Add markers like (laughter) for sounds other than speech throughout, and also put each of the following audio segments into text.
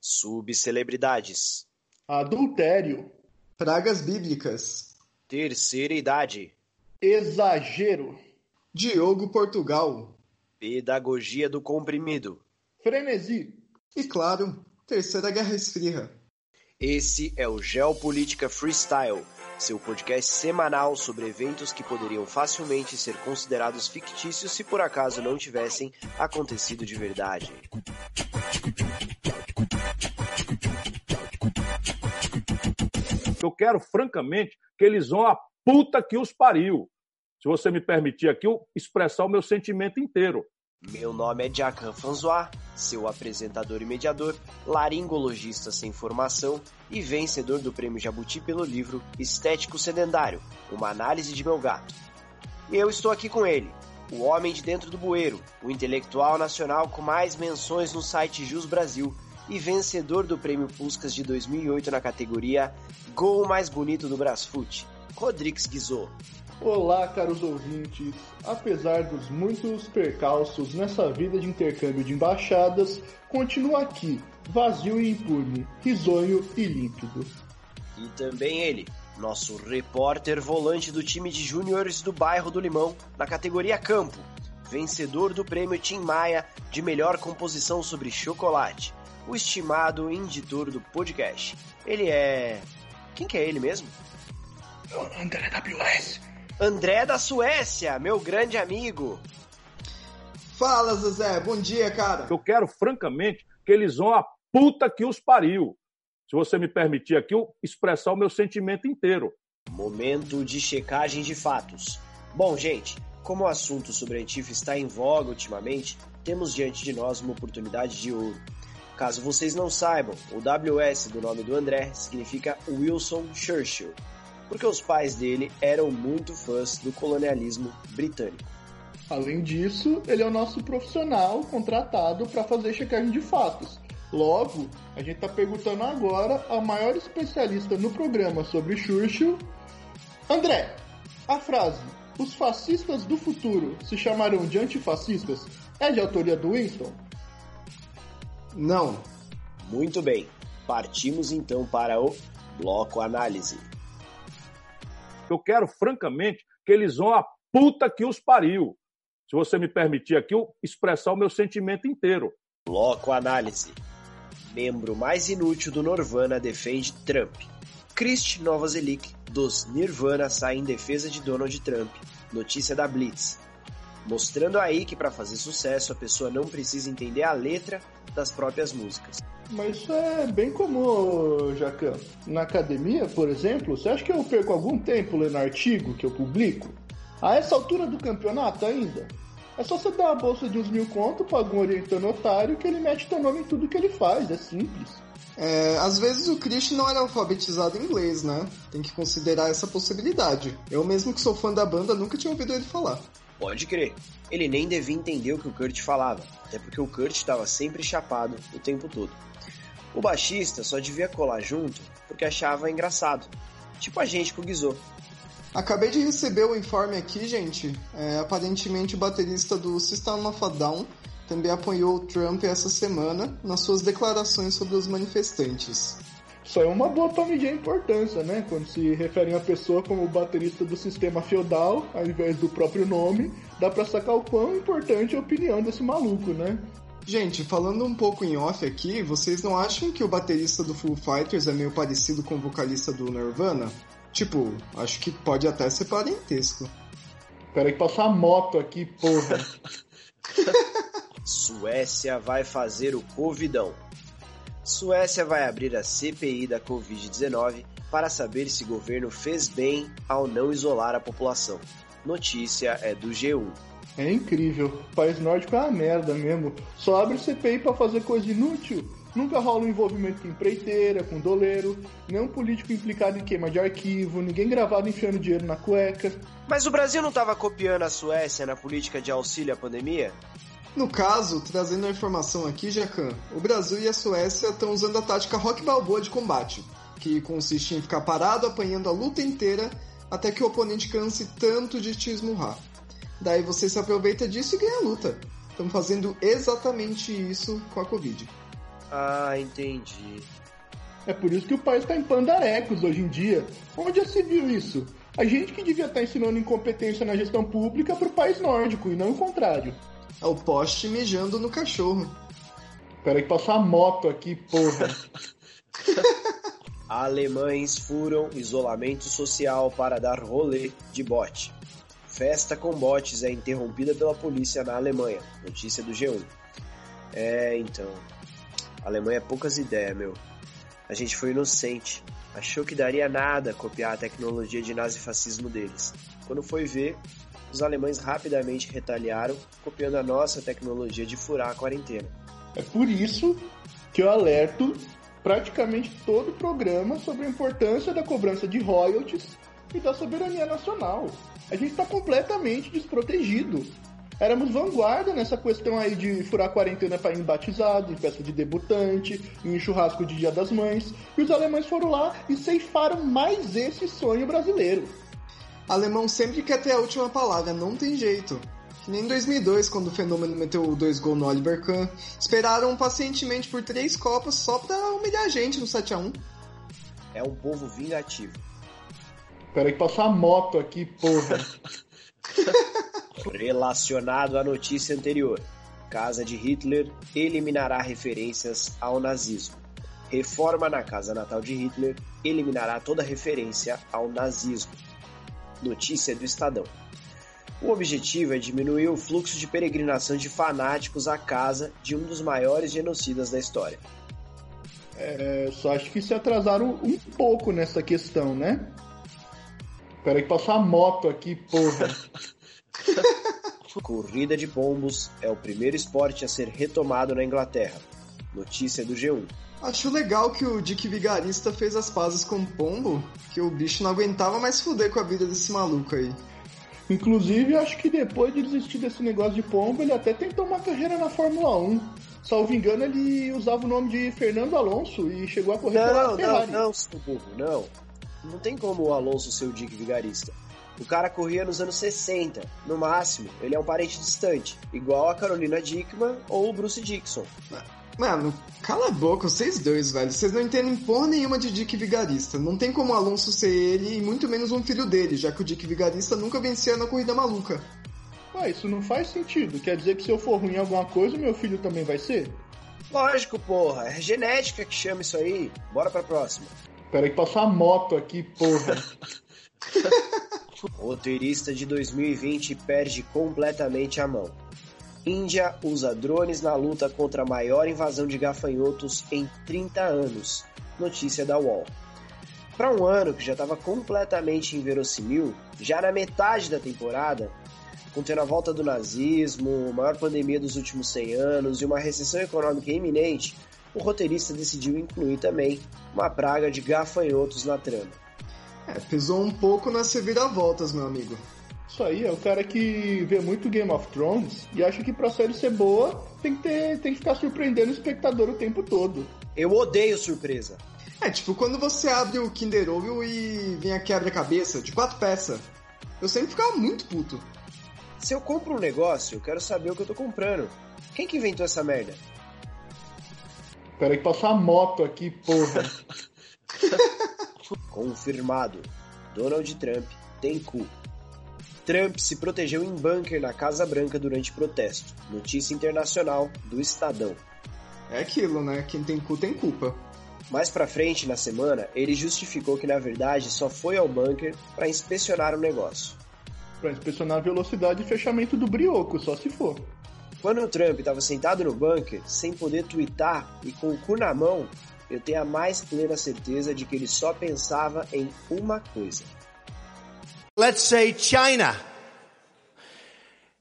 Subcelebridades. Adultério. Pragas bíblicas. Terceira idade. Exagero. Diogo Portugal. Pedagogia do comprimido. Frenesi. E claro, Terceira Guerra Esfria. Esse é o Geopolítica Freestyle, seu podcast semanal sobre eventos que poderiam facilmente ser considerados fictícios se por acaso não tivessem acontecido de verdade. Eu quero, francamente, que eles vão a puta que os pariu. Se você me permitir aqui, eu expressar o meu sentimento inteiro. Meu nome é Jacan François, seu apresentador e mediador, laringologista sem formação e vencedor do Prêmio Jabuti pelo livro Estético Sedentário, uma análise de meu gato. E eu estou aqui com ele, o homem de dentro do bueiro, o intelectual nacional com mais menções no site Jus Brasil e vencedor do Prêmio Puscas de 2008 na categoria Gol Mais Bonito do Brasfoot, Rodrigues Guizot. Olá, caros ouvintes. Apesar dos muitos percalços nessa vida de intercâmbio de embaixadas, continua aqui, vazio e impune, risonho e límpido. E também ele, nosso repórter volante do time de júniores do bairro do Limão, na categoria Campo, vencedor do prêmio Tim Maia de melhor composição sobre chocolate, o estimado editor do podcast. Ele é. Quem que é ele mesmo? André WS. André da Suécia, meu grande amigo. Fala, Zezé. Bom dia, cara. Eu quero, francamente, que eles vão a puta que os pariu. Se você me permitir aqui, eu expressar o meu sentimento inteiro. Momento de checagem de fatos. Bom, gente, como o assunto sobre a Antifa está em voga ultimamente, temos diante de nós uma oportunidade de ouro. Caso vocês não saibam, o WS do nome do André significa Wilson Churchill, porque os pais dele eram muito fãs do colonialismo britânico. Além disso, ele é o nosso profissional contratado para fazer checagem de fatos. Logo, a gente está perguntando agora ao maior especialista no programa sobre Churchill, André. A frase "Os fascistas do futuro se chamarão de antifascistas" é de autoria do Winston? Não. Muito bem, partimos então para o bloco análise. Eu quero, francamente, que eles vão a puta que os pariu. Se você me permitir aqui, eu expressar o meu sentimento inteiro. Bloco análise. Membro mais inútil do Nirvana defende Trump. Christ Novoselic, dos Nirvana, sai em defesa de Donald Trump. Notícia da Blitz. Mostrando aí que para fazer sucesso a pessoa não precisa entender a letra das próprias músicas. Mas isso é bem comum, Jacan. Na academia, por exemplo, você acha que eu perco algum tempo lendo artigo que eu publico? A essa altura do campeonato ainda? É só você dar uma bolsa de uns mil conto pra algum orientando otário que ele mete teu nome em tudo que ele faz, é simples. É, às vezes o Christian não era alfabetizado em inglês, né? Tem que considerar essa possibilidade. Eu mesmo que sou fã da banda nunca tinha ouvido ele falar. Pode crer. Ele nem devia entender o que o Kurt falava, até porque o Kurt estava sempre chapado o tempo todo. O baixista só devia colar junto porque achava engraçado. Tipo a gente com o Guizô. Acabei de receber o informe aqui, gente. É, aparentemente o baterista do System of a Down também apoiou o Trump essa semana nas suas declarações sobre os manifestantes. Só é uma boa pra medir a importância, né? Quando se referem a pessoa como baterista do sistema feudal, ao invés do próprio nome, dá pra sacar o quão importante é a opinião desse maluco, né? Gente, falando um pouco em off aqui, vocês não acham que o baterista do Foo Fighters é meio parecido com o vocalista do Nirvana? Tipo, acho que pode até ser parentesco. Peraí que passou a moto aqui, porra. (laughs) Suécia vai fazer o Covidão. Suécia vai abrir a CPI da Covid-19 para saber se o governo fez bem ao não isolar a população. Notícia é do G1. É incrível. O país nórdico é uma merda mesmo. Só abre CPI para fazer coisa inútil. Nunca rola um envolvimento com empreiteira, com doleiro, nenhum político implicado em queima de arquivo, ninguém gravado enfiando dinheiro na cueca. Mas o Brasil não estava copiando a Suécia na política de auxílio à pandemia? No caso, trazendo a informação aqui, Jacan, o Brasil e a Suécia estão usando a tática rock balboa de combate, que consiste em ficar parado apanhando a luta inteira até que o oponente canse tanto de te esmurrar. Daí você se aproveita disso e ganha a luta. Estamos fazendo exatamente isso com a Covid. Ah, entendi. É por isso que o país está em pandarecos hoje em dia. Onde já se viu isso? A gente que devia estar tá ensinando incompetência na gestão pública para o país nórdico e não o contrário. É o poste mijando no cachorro. Peraí que passou a moto aqui, porra. (laughs) Alemães furam isolamento social para dar rolê de bote. Festa com botes é interrompida pela polícia na Alemanha. Notícia do G1. É, então. A Alemanha é poucas ideias, meu. A gente foi inocente. Achou que daria nada copiar a tecnologia de nazifascismo deles. Quando foi ver, os alemães rapidamente retaliaram, copiando a nossa tecnologia de furar a quarentena. É por isso que eu alerto praticamente todo o programa sobre a importância da cobrança de royalties e da soberania nacional. A gente está completamente desprotegido éramos vanguarda nessa questão aí de furar quarentena para ir em batizado, em festa de debutante, em churrasco de Dia das Mães. E os alemães foram lá e ceifaram mais esse sonho brasileiro. Alemão sempre quer ter a última palavra, não tem jeito. Que nem em 2002, quando o fenômeno meteu dois gols no Oliver Kahn. Esperaram pacientemente por três copas só pra humilhar a gente no 7x1. É um povo vingativo. Peraí que passou a moto aqui, porra. (laughs) Relacionado à notícia anterior, Casa de Hitler eliminará referências ao nazismo. Reforma na casa natal de Hitler eliminará toda referência ao nazismo. Notícia do Estadão. O objetivo é diminuir o fluxo de peregrinação de fanáticos à casa de um dos maiores genocidas da história. É, só acho que se atrasaram um pouco nessa questão, né? Peraí que passou a moto aqui, porra. (laughs) Corrida de pombos é o primeiro esporte a ser retomado na Inglaterra. Notícia do G1. Acho legal que o Dick Vigarista fez as pazes com o pombo, que o bicho não aguentava mais fuder com a vida desse maluco aí. Inclusive, acho que depois de desistir desse negócio de pombo, ele até tentou uma carreira na Fórmula 1. Salvo engano, ele usava o nome de Fernando Alonso e chegou a correr não, pela não, Ferrari. Não, não, seu burro, não. Não tem como o Alonso ser o Dick Vigarista. O cara corria nos anos 60, no máximo, ele é um parente distante, igual a Carolina Dickman ou o Bruce Dixon. Mano, cala a boca, vocês dois, velho. Vocês não entendem porra nenhuma de Dick Vigarista. Não tem como o Alonso ser ele e muito menos um filho dele, já que o Dick Vigarista nunca vencia na corrida maluca. Ah, isso não faz sentido. Quer dizer que se eu for ruim em alguma coisa, meu filho também vai ser? Lógico, porra. É genética que chama isso aí. Bora pra próxima. Peraí passou a moto aqui, porra. (laughs) Roteirista de 2020 perde completamente a mão. Índia usa drones na luta contra a maior invasão de gafanhotos em 30 anos. Notícia da UOL. Para um ano que já estava completamente inverossímil, já na metade da temporada, contendo a volta do nazismo, maior pandemia dos últimos 100 anos e uma recessão econômica iminente, o roteirista decidiu incluir também uma praga de gafanhotos na trama. É, pesou um pouco nas reviravoltas, meu amigo. Isso aí, é o cara que vê muito Game of Thrones e acha que pra série ser boa tem que, ter, tem que ficar surpreendendo o espectador o tempo todo. Eu odeio surpresa. É, tipo, quando você abre o Kinder Ovo e vem a quebra-cabeça de quatro peças. Eu sempre ficava muito puto. Se eu compro um negócio, eu quero saber o que eu tô comprando. Quem que inventou essa merda? Peraí que passou a moto aqui, porra. (laughs) Confirmado. Donald Trump tem cu. Trump se protegeu em bunker na Casa Branca durante protesto. Notícia internacional do Estadão. É aquilo, né? Quem tem cu tem culpa. Mais pra frente na semana, ele justificou que na verdade só foi ao bunker para inspecionar o negócio. Pra inspecionar a velocidade e fechamento do brioco, só se for. Quando o Trump estava sentado no bunker, sem poder twittar e com o cu na mão, eu tenho a mais plena certeza de que ele só pensava em uma coisa. Let's say China.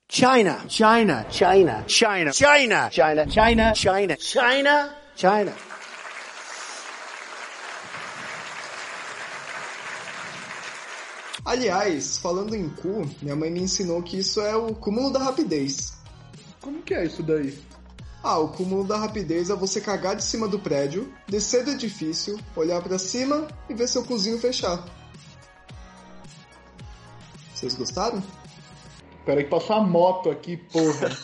China. China. China. China. China. China. China. China. China. China. Aliás, falando em cu, minha mãe me ensinou que isso é o cúmulo da rapidez. Como que é isso daí? Ah, o cúmulo da rapidez é você cagar de cima do prédio, descer do edifício, olhar para cima e ver seu cozinho fechar. Vocês gostaram? Peraí que passou a moto aqui, porra.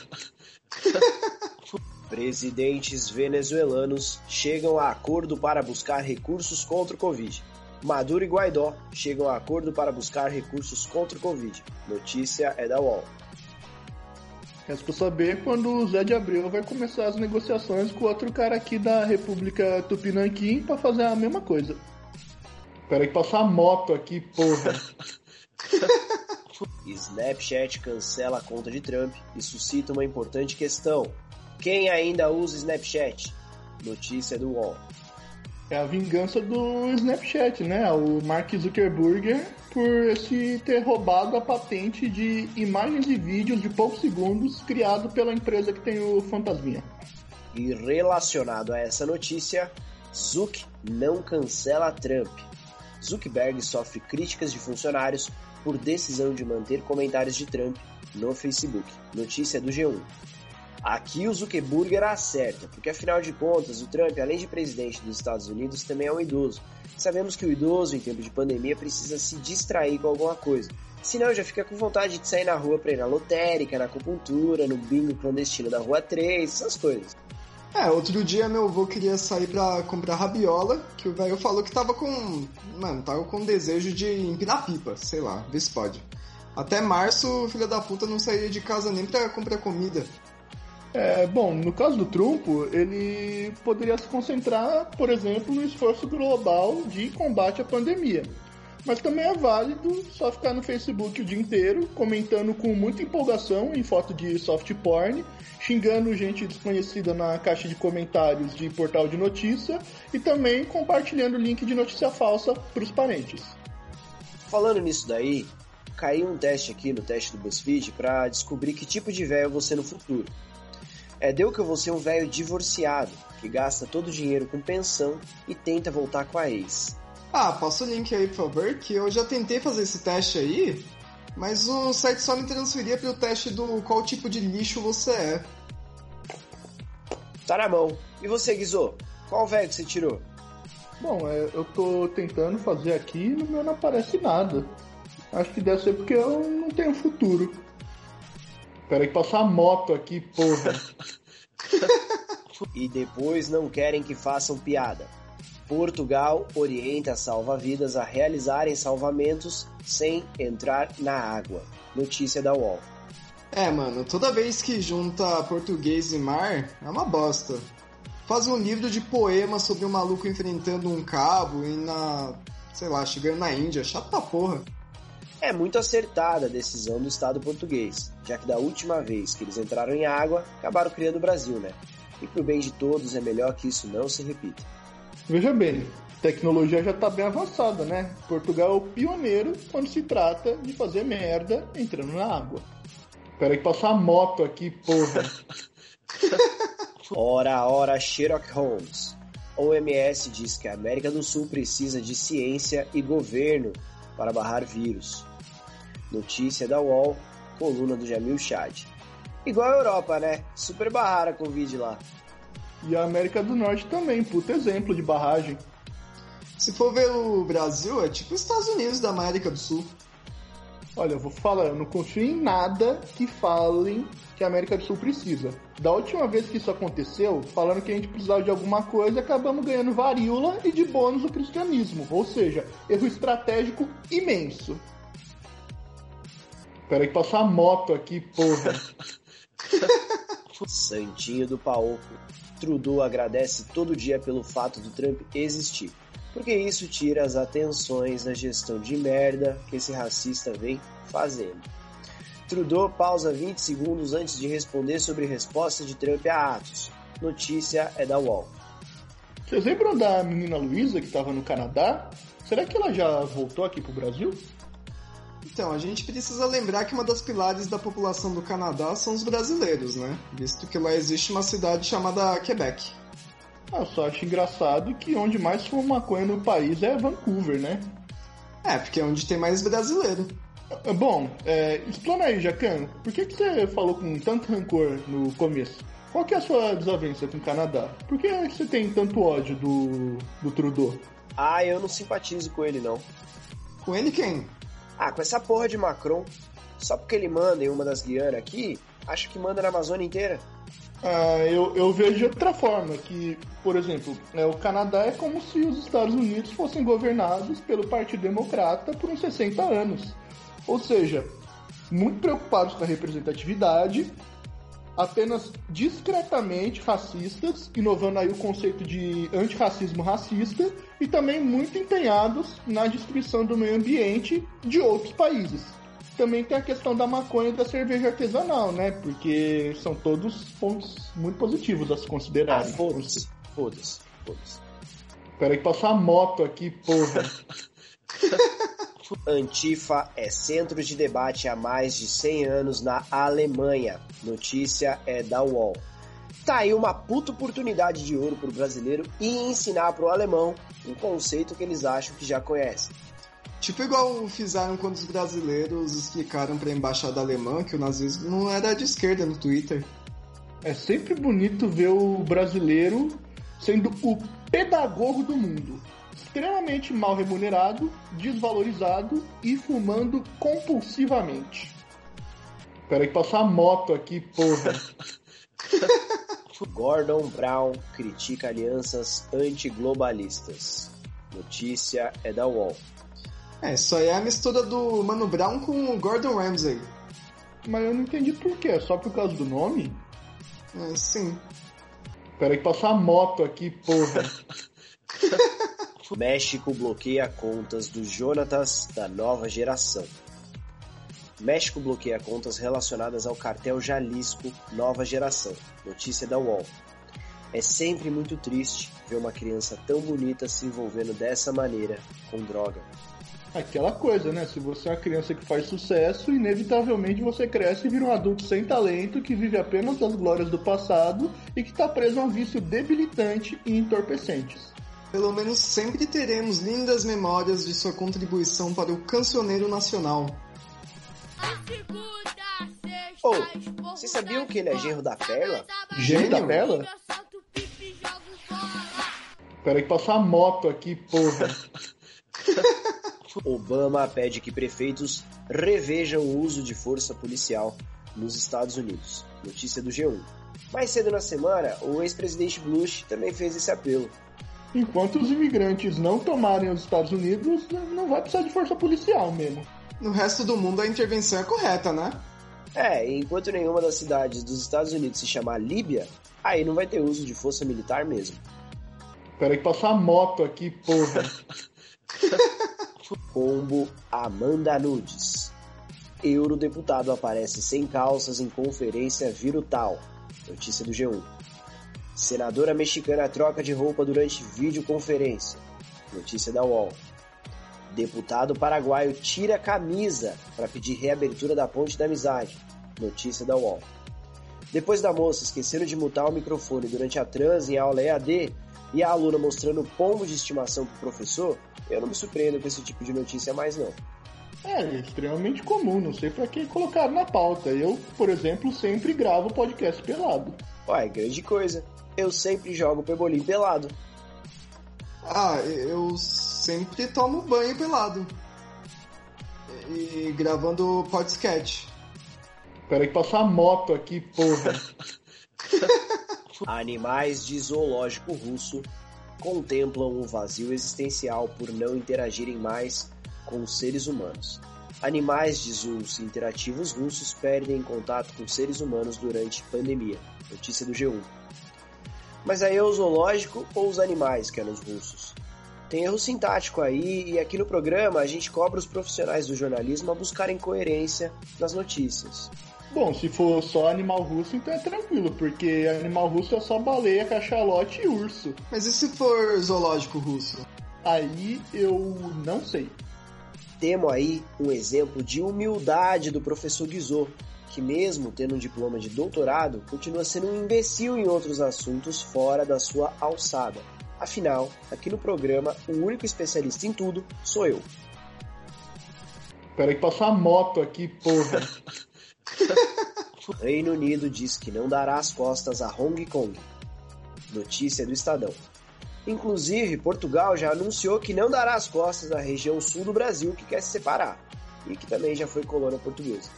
(laughs) Presidentes venezuelanos chegam a acordo para buscar recursos contra o Covid. Maduro e Guaidó chegam a acordo para buscar recursos contra o Covid. Notícia é da UOL. Resta saber quando o Zé de Abreu vai começar as negociações com outro cara aqui da República Tupinanquim para fazer a mesma coisa. Peraí que passou a moto aqui, porra. (laughs) Snapchat cancela a conta de Trump e suscita uma importante questão. Quem ainda usa Snapchat? Notícia do UOL. É a vingança do Snapchat, né? O Mark Zuckerberg por esse ter roubado a patente de imagens e vídeos de poucos segundos criado pela empresa que tem o Fantasminha. E relacionado a essa notícia, Zuck não cancela Trump. Zuckerberg sofre críticas de funcionários por decisão de manter comentários de Trump no Facebook. Notícia do G1. Aqui o Zuckerberg acerta, porque afinal de contas, o Trump, além de presidente dos Estados Unidos, também é um idoso. Sabemos que o idoso, em tempo de pandemia, precisa se distrair com alguma coisa. Senão já fica com vontade de sair na rua pra ir na lotérica, na acupuntura, no bingo clandestino da Rua 3, essas coisas. É, outro dia meu avô queria sair pra comprar rabiola, que o velho falou que tava com. Mano, tava com desejo de empinar pipa, sei lá, vê se pode. Até março, o filho da puta não saía de casa nem pra comprar comida. É, bom, no caso do Trumpo, ele poderia se concentrar, por exemplo, no esforço global de combate à pandemia. Mas também é válido só ficar no Facebook o dia inteiro, comentando com muita empolgação em foto de soft porn, xingando gente desconhecida na caixa de comentários de portal de notícia e também compartilhando link de notícia falsa para os parentes. Falando nisso daí, caiu um teste aqui no teste do BuzzFeed para descobrir que tipo de velho você no futuro. É, deu que eu vou ser um velho divorciado, que gasta todo o dinheiro com pensão e tenta voltar com a ex. Ah, passa o link aí, por favor, que eu já tentei fazer esse teste aí, mas o site só me transferia para o teste do qual tipo de lixo você é. Tá na mão. E você, Guizô? Qual velho que você tirou? Bom, é, eu tô tentando fazer aqui e no meu não aparece nada. Acho que deve ser porque eu não tenho futuro. Peraí que passou a moto aqui, porra. (laughs) e depois não querem que façam piada. Portugal orienta salva-vidas a realizarem salvamentos sem entrar na água. Notícia da UOL. É, mano, toda vez que junta português e mar, é uma bosta. Faz um livro de poemas sobre um maluco enfrentando um cabo e na. sei lá, chegando na Índia. Chato pra porra. É muito acertada a decisão do Estado português, já que da última vez que eles entraram em água, acabaram criando o Brasil, né? E pro bem de todos é melhor que isso não se repita. Veja bem, tecnologia já está bem avançada, né? Portugal é o pioneiro quando se trata de fazer merda entrando na água. Peraí que passou a moto aqui, porra. (laughs) ora, ora, Sherlock Holmes. OMS diz que a América do Sul precisa de ciência e governo para barrar vírus. Notícia da UOL, coluna do Jamil Chad. Igual a Europa, né? Super barrar a Covid lá. E a América do Norte também, puta exemplo de barragem. Se for ver o Brasil, é tipo os Estados Unidos da América do Sul. Olha, eu vou falar, eu não confio em nada que falem que a América do Sul precisa. Da última vez que isso aconteceu, falando que a gente precisava de alguma coisa, acabamos ganhando varíola e de bônus o cristianismo. Ou seja, erro estratégico imenso. Peraí que passou a moto aqui, porra. (laughs) Santinho do Paoco. Trudeau agradece todo dia pelo fato do Trump existir, porque isso tira as atenções da gestão de merda que esse racista vem fazendo. Trudeau pausa 20 segundos antes de responder sobre resposta de Trump a atos. Notícia é da UOL. Vocês lembram da menina Luísa que estava no Canadá? Será que ela já voltou aqui pro Brasil? Então, a gente precisa lembrar que uma das pilares da população do Canadá são os brasileiros, né? Visto que lá existe uma cidade chamada Quebec. Ah, eu só acho engraçado que onde mais fuma maconha no país é Vancouver, né? É, porque é onde tem mais brasileiro. Bom, é, explana aí, Jacan. Por que, que você falou com tanto rancor no começo? Qual que é a sua desavença com o Canadá? Por que você tem tanto ódio do, do Trudeau? Ah, eu não simpatizo com ele, não. Com ele quem? Ah, com essa porra de Macron. Só porque ele manda em uma das Guianas aqui, acho que manda na Amazônia inteira. Ah, eu, eu vejo de outra forma, que, por exemplo, é, o Canadá é como se os Estados Unidos fossem governados pelo Partido Democrata por uns 60 anos. Ou seja, muito preocupados com a representatividade, apenas discretamente racistas, inovando aí o conceito de antirracismo racista, e também muito empenhados na destruição do meio ambiente de outros países também tem a questão da maconha e da cerveja artesanal, né? Porque são todos pontos muito positivos a se considerar. Ah, foda-se, foda-se, foda-se. Peraí que passou a moto aqui, porra. (laughs) Antifa é centro de debate há mais de 100 anos na Alemanha. Notícia é da UOL. Tá aí uma puta oportunidade de ouro pro brasileiro e ensinar pro alemão um conceito que eles acham que já conhecem. Tipo igual fizeram quando os brasileiros explicaram para a embaixada alemã que o nazismo não era de esquerda no Twitter. É sempre bonito ver o brasileiro sendo o pedagogo do mundo. Extremamente mal remunerado, desvalorizado e fumando compulsivamente. Peraí que passou a moto aqui, porra. (laughs) Gordon Brown critica alianças antiglobalistas. Notícia é da UOL. É, isso aí é a mistura do Mano Brown com o Gordon Ramsay. Mas eu não entendi por quê, é só por causa do nome? É, sim. Peraí que passou a moto aqui, porra. (laughs) México bloqueia contas dos Jonatas da nova geração. México bloqueia contas relacionadas ao cartel Jalisco Nova Geração. Notícia da UOL. É sempre muito triste ver uma criança tão bonita se envolvendo dessa maneira com droga aquela coisa, né? Se você é uma criança que faz sucesso, inevitavelmente você cresce e vira um adulto sem talento que vive apenas das glórias do passado e que está preso a um vício debilitante e entorpecentes. Pelo menos sempre teremos lindas memórias de sua contribuição para o cancioneiro nacional. Oh, vocês sabiam que ele é genro da Perla? Genro da Perla? Peraí que passou a moto aqui, porra. (laughs) Obama pede que prefeitos revejam o uso de força policial nos Estados Unidos. Notícia do G1. Mais cedo na semana, o ex-presidente Bush também fez esse apelo. Enquanto os imigrantes não tomarem os Estados Unidos, não vai precisar de força policial mesmo. No resto do mundo a intervenção é correta, né? É, enquanto nenhuma das cidades dos Estados Unidos se chamar Líbia, aí não vai ter uso de força militar mesmo. Peraí que passou a moto aqui, porra. (laughs) Combo Amanda Nudes. Eurodeputado aparece sem calças em conferência virutal. Notícia do G1. Senadora mexicana troca de roupa durante videoconferência. Notícia da UOL. Deputado paraguaio tira camisa para pedir reabertura da ponte da amizade. Notícia da UOL. Depois da moça esqueceram de mutar o microfone durante a trans em aula EAD e a aluna mostrando pombo de estimação pro professor, eu não me surpreendo com esse tipo de notícia mais não. É, é extremamente comum, não sei para que colocar na pauta. Eu, por exemplo, sempre gravo podcast pelado. Ué, grande coisa. Eu sempre jogo pebolim pelado. Ah, eu sempre tomo banho pelado. E gravando podcast. Peraí que passou a moto aqui, porra. (laughs) Animais de zoológico russo contemplam o vazio existencial por não interagirem mais com os seres humanos. Animais de zoos interativos russos perdem contato com seres humanos durante pandemia. Notícia do G1. Mas aí é o zoológico ou os animais que eram os russos? Tem erro sintático aí e aqui no programa a gente cobra os profissionais do jornalismo a buscarem coerência nas notícias. Bom, se for só animal russo, então é tranquilo, porque animal russo é só baleia, cachalote e urso. Mas e se for zoológico russo? Aí eu não sei. Temos aí um exemplo de humildade do professor Guizot, que mesmo tendo um diploma de doutorado, continua sendo um imbecil em outros assuntos fora da sua alçada. Afinal, aqui no programa, o único especialista em tudo sou eu. Peraí que passou a moto aqui, porra. (laughs) Reino Unido diz que não dará as costas a Hong Kong. Notícia do Estadão. Inclusive, Portugal já anunciou que não dará as costas à região sul do Brasil que quer se separar e que também já foi colônia portuguesa.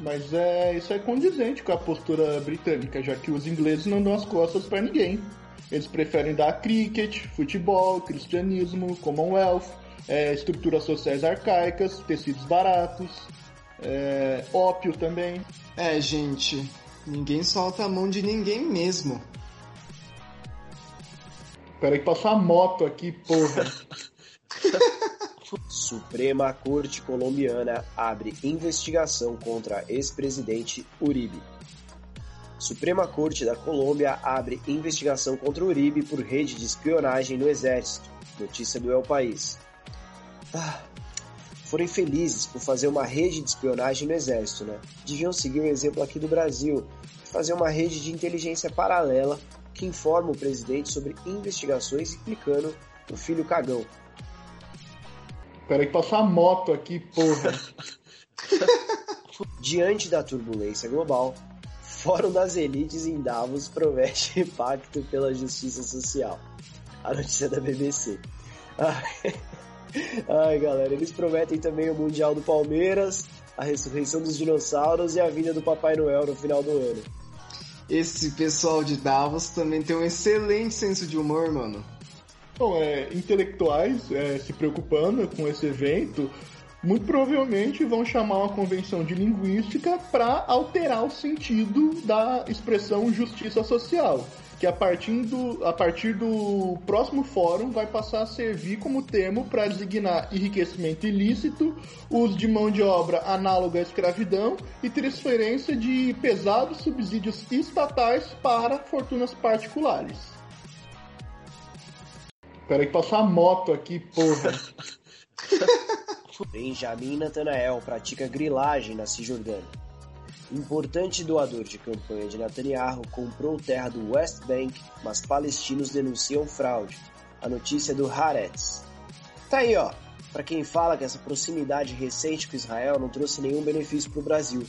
Mas é, isso é condizente com a postura britânica, já que os ingleses não dão as costas para ninguém. Eles preferem dar cricket, futebol, cristianismo, commonwealth, é, estruturas sociais arcaicas, tecidos baratos, é, ópio também. É, gente, ninguém solta a mão de ninguém mesmo. Peraí que passou a moto aqui, porra. (laughs) Suprema Corte Colombiana abre investigação contra ex-presidente Uribe. Suprema Corte da Colômbia abre investigação contra Uribe por rede de espionagem no Exército. Notícia do El País. Ah, foram infelizes por fazer uma rede de espionagem no Exército, né? Deviam seguir o exemplo aqui do Brasil, fazer uma rede de inteligência paralela que informa o presidente sobre investigações implicando o filho cagão. Peraí que passou a moto aqui, porra. (laughs) Diante da turbulência global, Fórum das Elites em Davos promete (laughs) pacto pela justiça social. A notícia da BBC. Ai, (laughs) ai, galera, eles prometem também o Mundial do Palmeiras, a ressurreição dos dinossauros e a vinda do Papai Noel no final do ano. Esse pessoal de Davos também tem um excelente senso de humor, mano. Bom, é, intelectuais é, se preocupando com esse evento muito provavelmente vão chamar uma convenção de linguística para alterar o sentido da expressão justiça social, que a partir, do, a partir do próximo fórum vai passar a servir como termo para designar enriquecimento ilícito, uso de mão de obra análoga à escravidão e transferência de pesados subsídios estatais para fortunas particulares. Peraí que passou a moto aqui, porra. (laughs) Benjamin Netanyahu pratica grilagem na Cisjordânia. Importante doador de campanha de Netanyahu comprou terra do West Bank, mas palestinos denunciam fraude. A notícia do Haaretz. Tá aí, ó. Para quem fala que essa proximidade recente com Israel não trouxe nenhum benefício para o Brasil.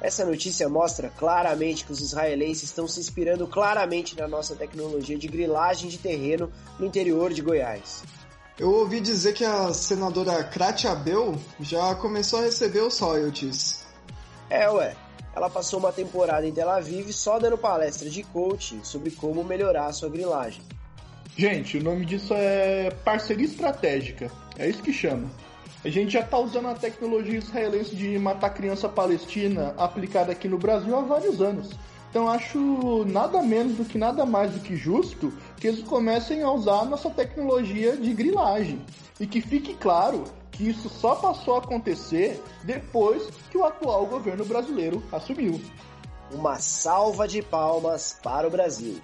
Essa notícia mostra claramente que os israelenses estão se inspirando claramente na nossa tecnologia de grilagem de terreno no interior de Goiás. Eu ouvi dizer que a senadora Kratia Abel já começou a receber os royalties. É, ué. Ela passou uma temporada em Tel Aviv só dando palestra de coaching sobre como melhorar a sua grilagem. Gente, o nome disso é parceria estratégica. É isso que chama. A gente já está usando a tecnologia israelense de matar criança palestina aplicada aqui no Brasil há vários anos. Então acho nada menos do que nada mais do que justo que eles comecem a usar nossa tecnologia de grilagem. E que fique claro que isso só passou a acontecer depois que o atual governo brasileiro assumiu. Uma salva de palmas para o Brasil.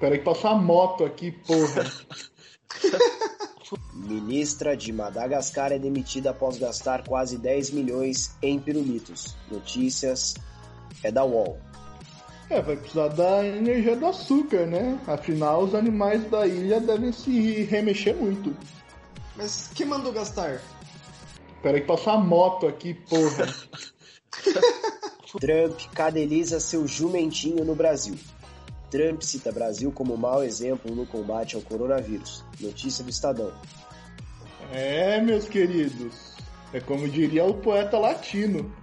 Peraí que passou a moto aqui, porra. (laughs) Ministra de Madagascar é demitida após gastar quase 10 milhões em pirulitos. Notícias é da UOL. É, vai precisar da energia do açúcar, né? Afinal, os animais da ilha devem se remexer muito. Mas quem mandou gastar? Peraí que passou a moto aqui, porra. (laughs) Trump cadeliza seu jumentinho no Brasil. Trump cita Brasil como mau exemplo no combate ao coronavírus. Notícia do Estadão. É, meus queridos. É como diria o poeta latino.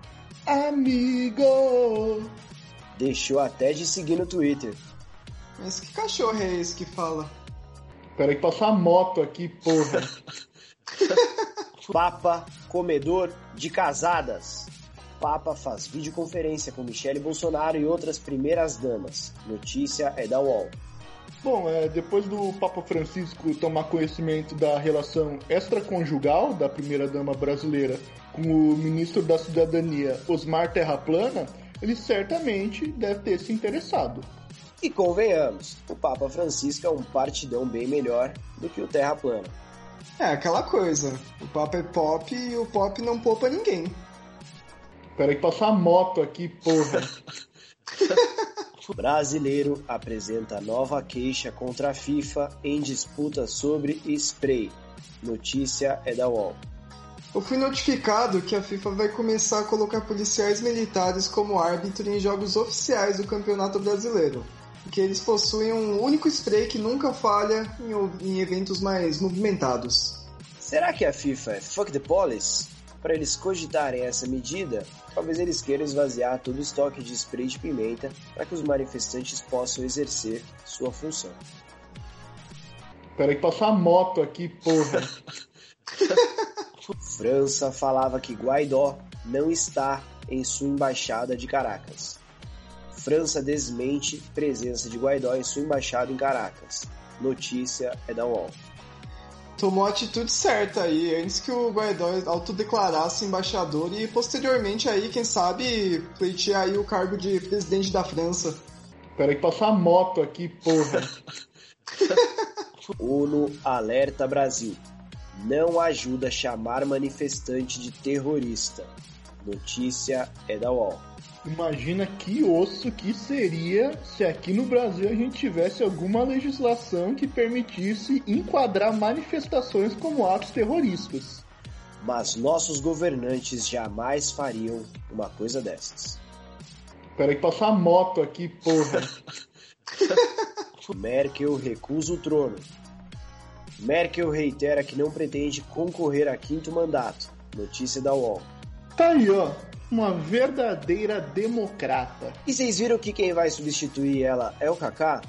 Amigo! Deixou até de seguir no Twitter. Mas que cachorro é esse que fala? Peraí que passou a moto aqui, porra. (laughs) Papa comedor de casadas. Papa faz videoconferência com Michele Bolsonaro e outras primeiras damas. Notícia é da UOL. Bom, é, depois do Papa Francisco tomar conhecimento da relação extraconjugal da primeira-dama brasileira com o ministro da Cidadania, Osmar Terraplana, ele certamente deve ter se interessado. E convenhamos, o Papa Francisco é um partidão bem melhor do que o Terra Plana. É aquela coisa, o Papa é pop e o pop não poupa ninguém. Peraí que passou a moto aqui, porra. (laughs) Brasileiro apresenta nova queixa contra a FIFA em disputa sobre spray. Notícia é da UOL. Eu fui notificado que a FIFA vai começar a colocar policiais militares como árbitro em jogos oficiais do Campeonato Brasileiro. que eles possuem um único spray que nunca falha em, em eventos mais movimentados. Será que a FIFA é fuck the police? Para eles cogitarem essa medida, talvez eles queiram esvaziar todo o estoque de spray de pimenta para que os manifestantes possam exercer sua função. Peraí que passou a moto aqui, porra. (laughs) França falava que Guaidó não está em sua embaixada de Caracas. França desmente presença de Guaidó em sua embaixada em Caracas. Notícia é da UOL. Tomou a atitude certa aí, antes que o Guaidó autodeclarasse embaixador e posteriormente aí, quem sabe, pleitear aí o cargo de presidente da França. Peraí que passou a moto aqui, porra. (laughs) ONU alerta Brasil. Não ajuda a chamar manifestante de terrorista. Notícia é da UOL. Imagina que osso que seria se aqui no Brasil a gente tivesse alguma legislação que permitisse enquadrar manifestações como atos terroristas. Mas nossos governantes jamais fariam uma coisa dessas. Peraí que passou a moto aqui, porra. (laughs) Merkel recusa o trono. Merkel reitera que não pretende concorrer a quinto mandato. Notícia da UOL. Tá aí, ó. Uma verdadeira democrata. E vocês viram que quem vai substituir ela é o Kaká?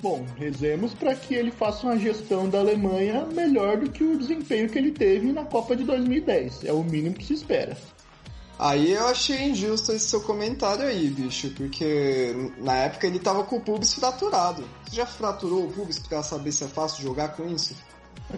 Bom, rezemos para que ele faça uma gestão da Alemanha melhor do que o desempenho que ele teve na Copa de 2010. É o mínimo que se espera. Aí eu achei injusto esse seu comentário aí, bicho, porque na época ele tava com o pubis fraturado. Você já fraturou o pubis pra saber se é fácil jogar com isso?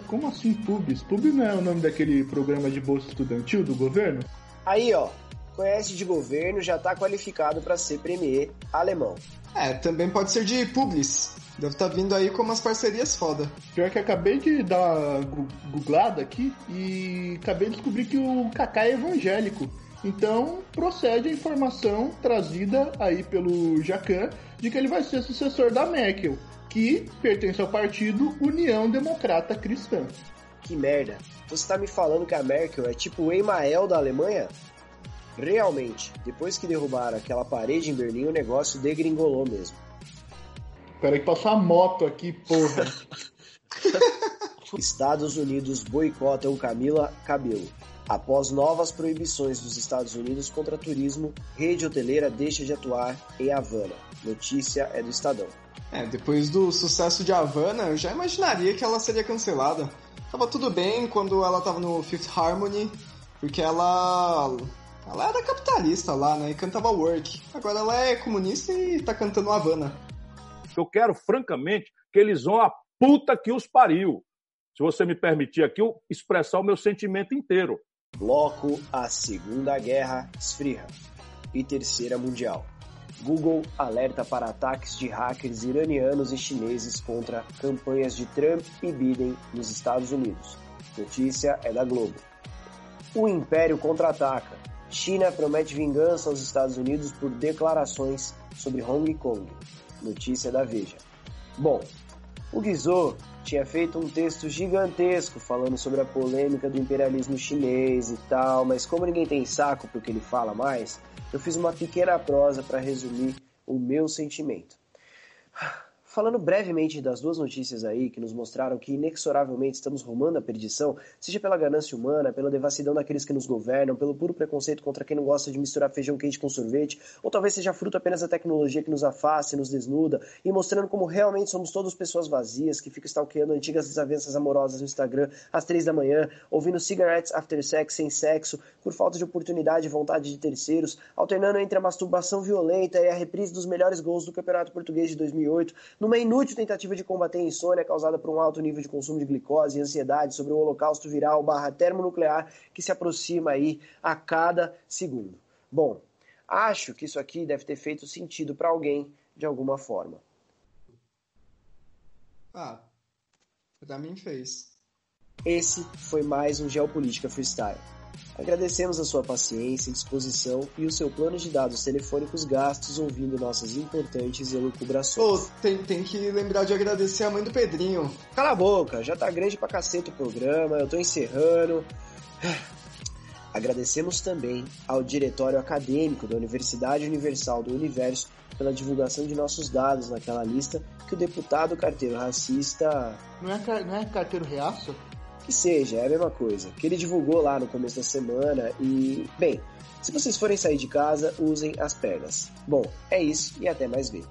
Como assim pubis? Pubis não é o nome daquele programa de bolsa estudantil do governo? Aí, ó, conhece de governo, já tá qualificado para ser premier alemão. É, também pode ser de Publis. Deve estar tá vindo aí com umas parcerias foda. Pior que acabei de dar uma googlada aqui e acabei de descobrir que o Kaká é evangélico. Então procede a informação trazida aí pelo Jacan de que ele vai ser sucessor da Merkel, que pertence ao partido União Democrata Cristã. Que merda. Você tá me falando que a Merkel é tipo o Emael da Alemanha? Realmente, depois que derrubaram aquela parede em Berlim, o negócio degringolou mesmo. Peraí que passou a moto aqui, porra. (laughs) Estados Unidos boicotam Camila Cabelo. Após novas proibições dos Estados Unidos contra turismo, rede hoteleira deixa de atuar em Havana. Notícia é do Estadão. É, depois do sucesso de Havana, eu já imaginaria que ela seria cancelada. Tava tudo bem quando ela tava no Fifth Harmony, porque ela. Ela era capitalista lá, né? E cantava work. Agora ela é comunista e tá cantando Havana. Eu quero, francamente, que eles vão a puta que os pariu. Se você me permitir aqui, eu expressar o meu sentimento inteiro. Bloco A Segunda Guerra esfria. E Terceira Mundial. Google alerta para ataques de hackers iranianos e chineses contra campanhas de Trump e Biden nos Estados Unidos. Notícia é da Globo. O Império contra-ataca. China promete vingança aos Estados Unidos por declarações sobre Hong Kong. Notícia da Veja. Bom, o Guizhou tinha feito um texto gigantesco falando sobre a polêmica do imperialismo chinês e tal, mas como ninguém tem saco porque ele fala mais, eu fiz uma pequena prosa para resumir o meu sentimento. Falando brevemente das duas notícias aí que nos mostraram que inexoravelmente estamos rumando à perdição, seja pela ganância humana, pela devassidão daqueles que nos governam, pelo puro preconceito contra quem não gosta de misturar feijão quente com sorvete, ou talvez seja fruto apenas da tecnologia que nos afasta e nos desnuda, e mostrando como realmente somos todos pessoas vazias que ficam stalkeando antigas desavenças amorosas no Instagram às três da manhã, ouvindo cigarettes after sex sem sexo, por falta de oportunidade e vontade de terceiros, alternando entre a masturbação violenta e a reprise dos melhores gols do Campeonato Português de 2008, numa inútil tentativa de combater a insônia causada por um alto nível de consumo de glicose e ansiedade sobre o holocausto viral barra termonuclear que se aproxima aí a cada segundo. Bom, acho que isso aqui deve ter feito sentido para alguém de alguma forma. Ah, pra mim fez. Esse foi mais um Geopolítica Freestyle. Agradecemos a sua paciência, disposição e o seu plano de dados telefônicos gastos ouvindo nossas importantes elucubrações. Pô, tem, tem que lembrar de agradecer a mãe do Pedrinho. Cala a boca, já tá grande pra cacete o programa, eu tô encerrando. Agradecemos também ao Diretório Acadêmico da Universidade Universal do Universo pela divulgação de nossos dados naquela lista que o deputado carteiro racista. Não é, não é carteiro reaço? Que seja, é a mesma coisa. Que ele divulgou lá no começo da semana e. Bem, se vocês forem sair de casa, usem as pernas. Bom, é isso e até mais ver.